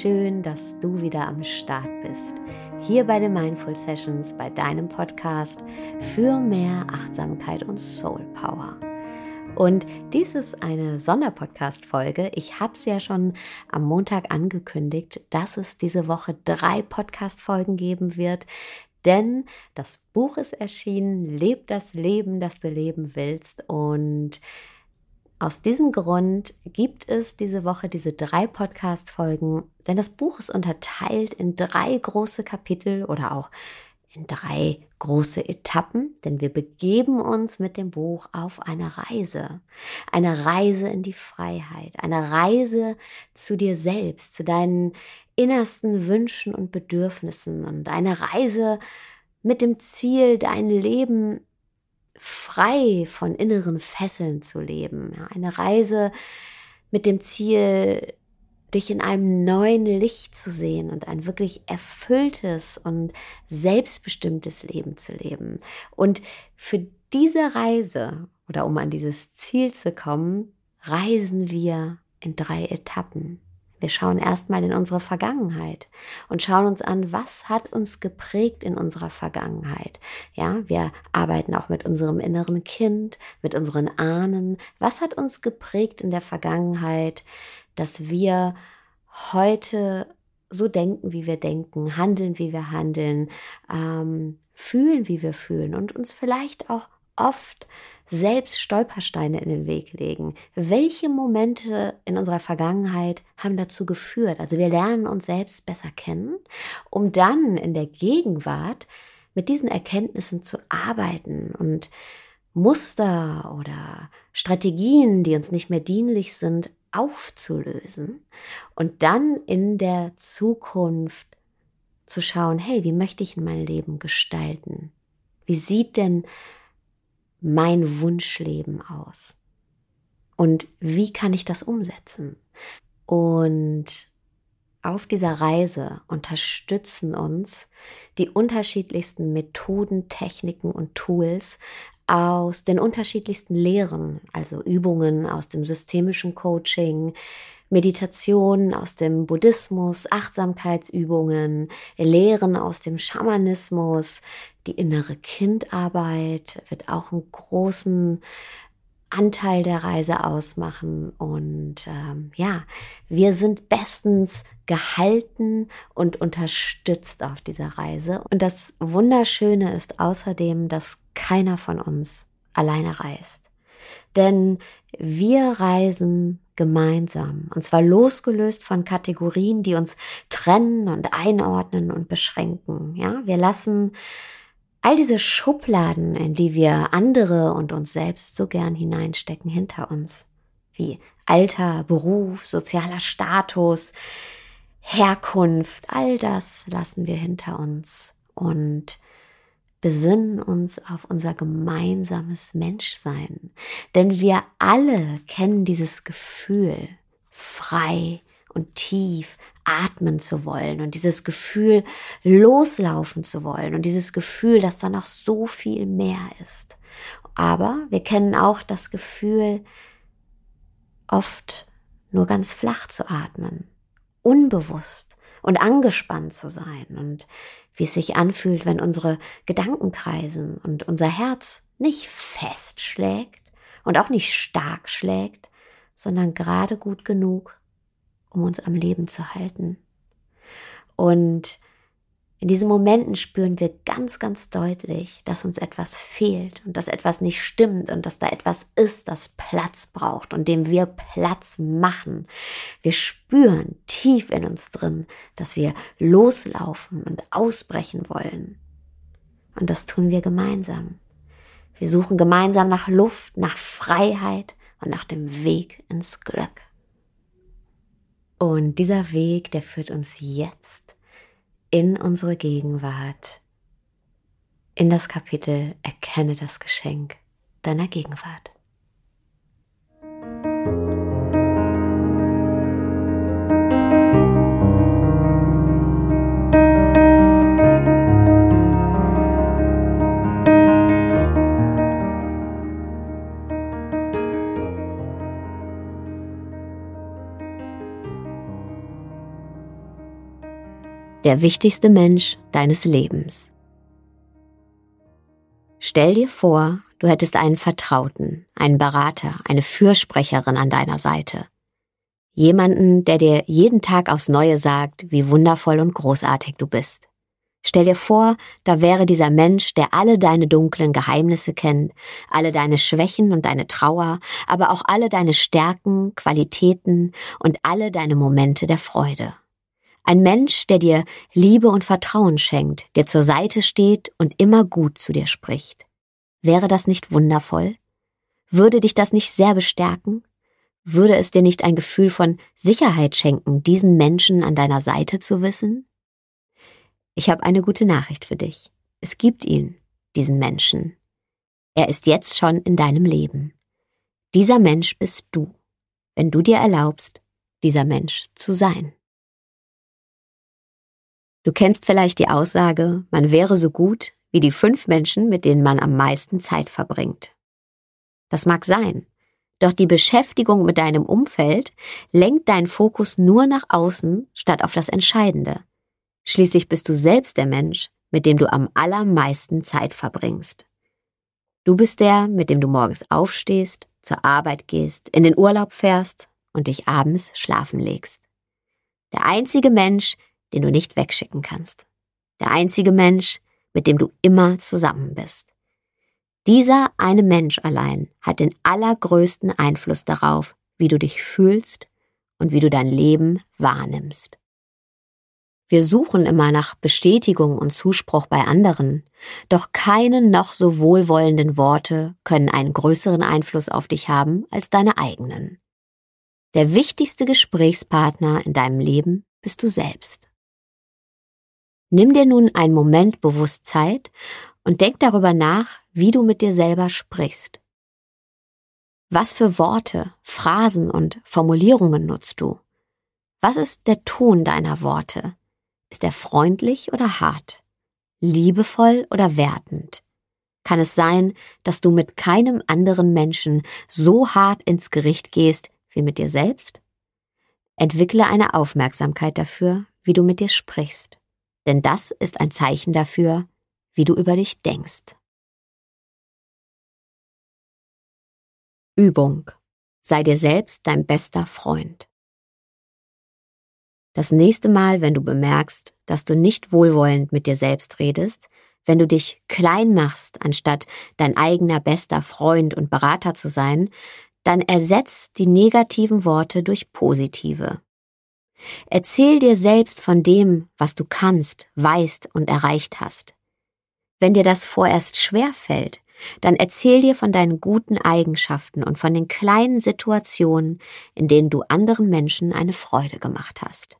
schön, dass du wieder am Start bist. Hier bei den Mindful Sessions, bei deinem Podcast für mehr Achtsamkeit und Soul Power. Und dies ist eine Sonderpodcast-Folge. Ich habe es ja schon am Montag angekündigt, dass es diese Woche drei Podcast-Folgen geben wird. Denn das Buch ist erschienen, Leb das Leben, das du leben willst. Und aus diesem Grund gibt es diese Woche diese drei Podcast-Folgen, denn das Buch ist unterteilt in drei große Kapitel oder auch in drei große Etappen, denn wir begeben uns mit dem Buch auf eine Reise. Eine Reise in die Freiheit, eine Reise zu dir selbst, zu deinen innersten Wünschen und Bedürfnissen und eine Reise mit dem Ziel, dein Leben frei von inneren Fesseln zu leben. Ja, eine Reise mit dem Ziel, dich in einem neuen Licht zu sehen und ein wirklich erfülltes und selbstbestimmtes Leben zu leben. Und für diese Reise oder um an dieses Ziel zu kommen, reisen wir in drei Etappen. Wir schauen erstmal in unsere Vergangenheit und schauen uns an, was hat uns geprägt in unserer Vergangenheit. Ja, wir arbeiten auch mit unserem inneren Kind, mit unseren Ahnen. Was hat uns geprägt in der Vergangenheit, dass wir heute so denken, wie wir denken, handeln, wie wir handeln, ähm, fühlen, wie wir fühlen und uns vielleicht auch oft selbst Stolpersteine in den Weg legen. Welche Momente in unserer Vergangenheit haben dazu geführt? Also wir lernen uns selbst besser kennen, um dann in der Gegenwart mit diesen Erkenntnissen zu arbeiten und Muster oder Strategien, die uns nicht mehr dienlich sind, aufzulösen und dann in der Zukunft zu schauen, hey, wie möchte ich mein Leben gestalten? Wie sieht denn mein Wunschleben aus? Und wie kann ich das umsetzen? Und auf dieser Reise unterstützen uns die unterschiedlichsten Methoden, Techniken und Tools aus den unterschiedlichsten Lehren, also Übungen aus dem systemischen Coaching, Meditationen aus dem Buddhismus, Achtsamkeitsübungen, Lehren aus dem Schamanismus, die innere Kindarbeit wird auch einen großen Anteil der Reise ausmachen. Und ähm, ja, wir sind bestens gehalten und unterstützt auf dieser Reise. Und das Wunderschöne ist außerdem, dass keiner von uns alleine reist. Denn wir reisen gemeinsam. Und zwar losgelöst von Kategorien, die uns trennen und einordnen und beschränken. Ja, wir lassen all diese Schubladen, in die wir andere und uns selbst so gern hineinstecken, hinter uns. Wie Alter, Beruf, sozialer Status, Herkunft, all das lassen wir hinter uns und besinnen uns auf unser gemeinsames Menschsein. Denn wir alle kennen dieses Gefühl, frei und tief atmen zu wollen und dieses Gefühl loslaufen zu wollen und dieses Gefühl, dass da noch so viel mehr ist. Aber wir kennen auch das Gefühl, oft nur ganz flach zu atmen, unbewusst und angespannt zu sein und wie es sich anfühlt, wenn unsere Gedanken kreisen und unser Herz nicht fest schlägt und auch nicht stark schlägt, sondern gerade gut genug, um uns am Leben zu halten. Und in diesen Momenten spüren wir ganz, ganz deutlich, dass uns etwas fehlt und dass etwas nicht stimmt und dass da etwas ist, das Platz braucht und dem wir Platz machen. Wir spüren tief in uns drin, dass wir loslaufen und ausbrechen wollen. Und das tun wir gemeinsam. Wir suchen gemeinsam nach Luft, nach Freiheit und nach dem Weg ins Glück. Und dieser Weg, der führt uns jetzt in unsere Gegenwart, in das Kapitel Erkenne das Geschenk deiner Gegenwart. Der wichtigste Mensch deines Lebens. Stell dir vor, du hättest einen Vertrauten, einen Berater, eine Fürsprecherin an deiner Seite. Jemanden, der dir jeden Tag aufs Neue sagt, wie wundervoll und großartig du bist. Stell dir vor, da wäre dieser Mensch, der alle deine dunklen Geheimnisse kennt, alle deine Schwächen und deine Trauer, aber auch alle deine Stärken, Qualitäten und alle deine Momente der Freude. Ein Mensch, der dir Liebe und Vertrauen schenkt, der zur Seite steht und immer gut zu dir spricht. Wäre das nicht wundervoll? Würde dich das nicht sehr bestärken? Würde es dir nicht ein Gefühl von Sicherheit schenken, diesen Menschen an deiner Seite zu wissen? Ich habe eine gute Nachricht für dich. Es gibt ihn, diesen Menschen. Er ist jetzt schon in deinem Leben. Dieser Mensch bist du, wenn du dir erlaubst, dieser Mensch zu sein. Du kennst vielleicht die Aussage, man wäre so gut wie die fünf Menschen, mit denen man am meisten Zeit verbringt. Das mag sein, doch die Beschäftigung mit deinem Umfeld lenkt deinen Fokus nur nach außen statt auf das Entscheidende, Schließlich bist du selbst der Mensch, mit dem du am allermeisten Zeit verbringst. Du bist der, mit dem du morgens aufstehst, zur Arbeit gehst, in den Urlaub fährst und dich abends schlafen legst. Der einzige Mensch, den du nicht wegschicken kannst. Der einzige Mensch, mit dem du immer zusammen bist. Dieser eine Mensch allein hat den allergrößten Einfluss darauf, wie du dich fühlst und wie du dein Leben wahrnimmst. Wir suchen immer nach Bestätigung und Zuspruch bei anderen, doch keine noch so wohlwollenden Worte können einen größeren Einfluss auf dich haben als deine eigenen. Der wichtigste Gesprächspartner in deinem Leben bist du selbst. Nimm dir nun einen Moment bewusst Zeit und denk darüber nach, wie du mit dir selber sprichst. Was für Worte, Phrasen und Formulierungen nutzt du? Was ist der Ton deiner Worte? Ist er freundlich oder hart? Liebevoll oder wertend? Kann es sein, dass du mit keinem anderen Menschen so hart ins Gericht gehst wie mit dir selbst? Entwickle eine Aufmerksamkeit dafür, wie du mit dir sprichst, denn das ist ein Zeichen dafür, wie du über dich denkst. Übung. Sei dir selbst dein bester Freund. Das nächste Mal, wenn du bemerkst, dass du nicht wohlwollend mit dir selbst redest, wenn du dich klein machst, anstatt dein eigener bester Freund und Berater zu sein, dann ersetz die negativen Worte durch positive. Erzähl dir selbst von dem, was du kannst, weißt und erreicht hast. Wenn dir das vorerst schwer fällt, dann erzähl dir von deinen guten Eigenschaften und von den kleinen Situationen, in denen du anderen Menschen eine Freude gemacht hast.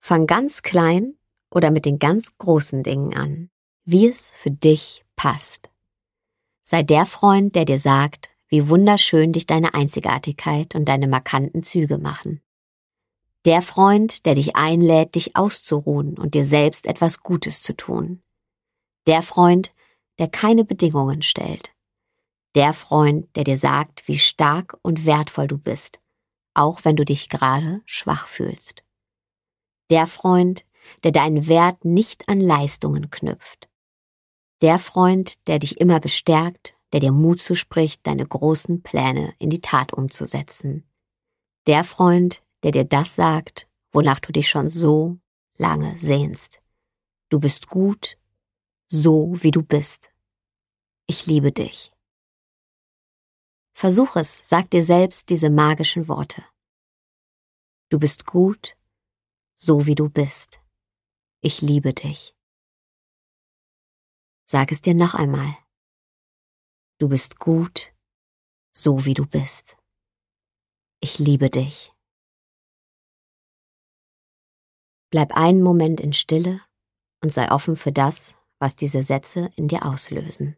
Fang ganz klein oder mit den ganz großen Dingen an, wie es für dich passt. Sei der Freund, der dir sagt, wie wunderschön dich deine Einzigartigkeit und deine markanten Züge machen. Der Freund, der dich einlädt, dich auszuruhen und dir selbst etwas Gutes zu tun. Der Freund, der keine Bedingungen stellt. Der Freund, der dir sagt, wie stark und wertvoll du bist, auch wenn du dich gerade schwach fühlst. Der Freund, der deinen Wert nicht an Leistungen knüpft. Der Freund, der dich immer bestärkt, der dir Mut zuspricht, deine großen Pläne in die Tat umzusetzen. Der Freund, der dir das sagt, wonach du dich schon so lange sehnst. Du bist gut, so wie du bist. Ich liebe dich. Versuch es, sag dir selbst diese magischen Worte. Du bist gut, so wie du bist. Ich liebe dich. Sag es dir noch einmal. Du bist gut, so wie du bist. Ich liebe dich. Bleib einen Moment in Stille und sei offen für das, was diese Sätze in dir auslösen.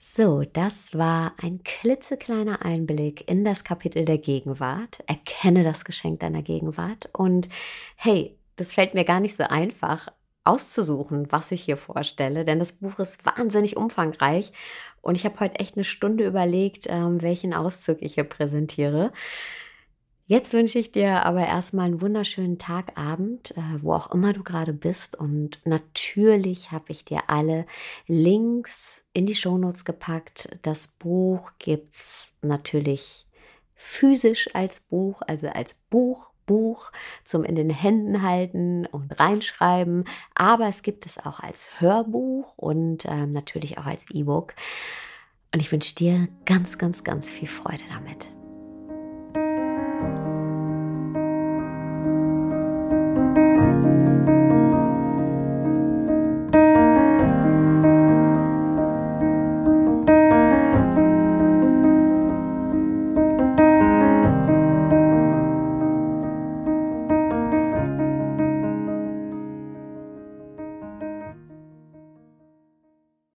So, das war ein klitzekleiner Einblick in das Kapitel der Gegenwart. Erkenne das Geschenk deiner Gegenwart. Und hey, das fällt mir gar nicht so einfach auszusuchen, was ich hier vorstelle, denn das Buch ist wahnsinnig umfangreich und ich habe heute echt eine Stunde überlegt, ähm, welchen Auszug ich hier präsentiere. Jetzt wünsche ich dir aber erstmal einen wunderschönen Tagabend, äh, wo auch immer du gerade bist. Und natürlich habe ich dir alle Links in die Shownotes gepackt. Das Buch gibt es natürlich physisch als Buch, also als Buch. Buch zum in den Händen halten und reinschreiben, aber es gibt es auch als Hörbuch und ähm, natürlich auch als E-Book. Und ich wünsche dir ganz, ganz, ganz viel Freude damit.